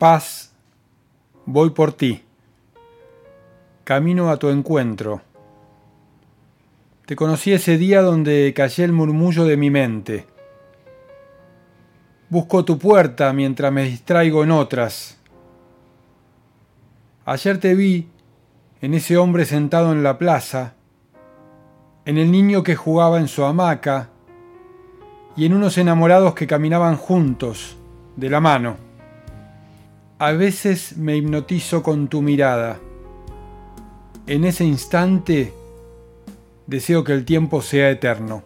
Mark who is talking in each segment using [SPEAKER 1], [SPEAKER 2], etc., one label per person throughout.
[SPEAKER 1] Paz, voy por ti. Camino a tu encuentro. Te conocí ese día donde callé el murmullo de mi mente. Busco tu puerta mientras me distraigo en otras. Ayer te vi en ese hombre sentado en la plaza, en el niño que jugaba en su hamaca y en unos enamorados que caminaban juntos, de la mano. A veces me hipnotizo con tu mirada. En ese instante deseo que el tiempo sea eterno.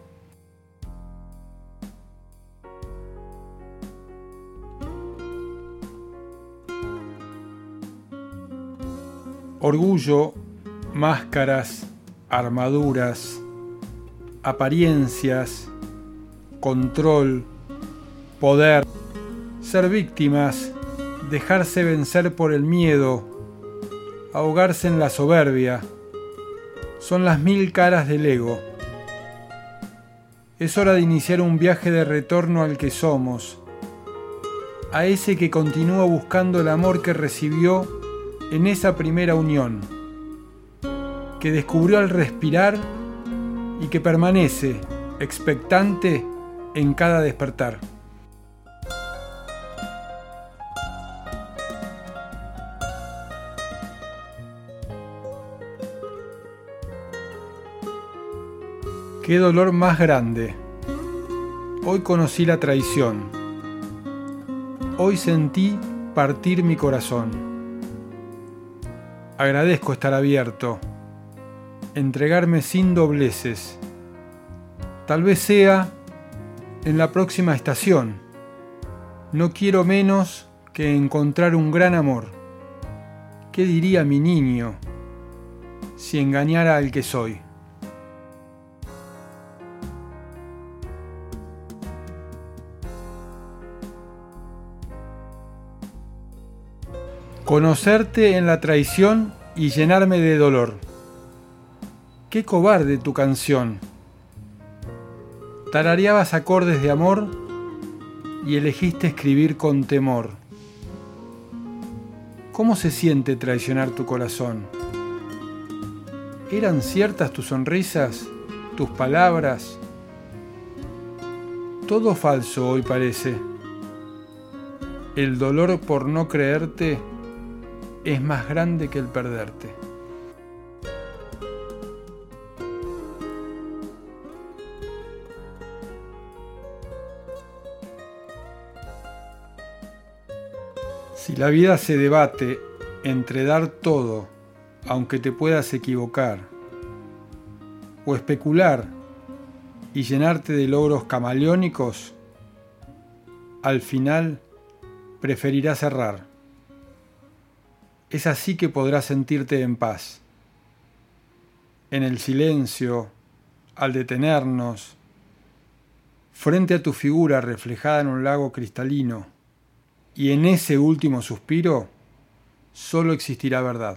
[SPEAKER 1] Orgullo, máscaras, armaduras, apariencias, control, poder, ser víctimas, dejarse vencer por el miedo, ahogarse en la soberbia, son las mil caras del ego. Es hora de iniciar un viaje de retorno al que somos, a ese que continúa buscando el amor que recibió en esa primera unión, que descubrió al respirar y que permanece expectante en cada despertar. Qué dolor más grande. Hoy conocí la traición. Hoy sentí partir mi corazón. Agradezco estar abierto, entregarme sin dobleces. Tal vez sea en la próxima estación. No quiero menos que encontrar un gran amor. ¿Qué diría mi niño si engañara al que soy? Conocerte en la traición y llenarme de dolor. Qué cobarde tu canción. Tarareabas acordes de amor y elegiste escribir con temor. ¿Cómo se siente traicionar tu corazón? ¿Eran ciertas tus sonrisas, tus palabras? Todo falso hoy parece. El dolor por no creerte es más grande que el perderte. Si la vida se debate entre dar todo, aunque te puedas equivocar, o especular y llenarte de logros camaleónicos, al final preferirás cerrar es así que podrás sentirte en paz. En el silencio, al detenernos, frente a tu figura reflejada en un lago cristalino, y en ese último suspiro, solo existirá verdad.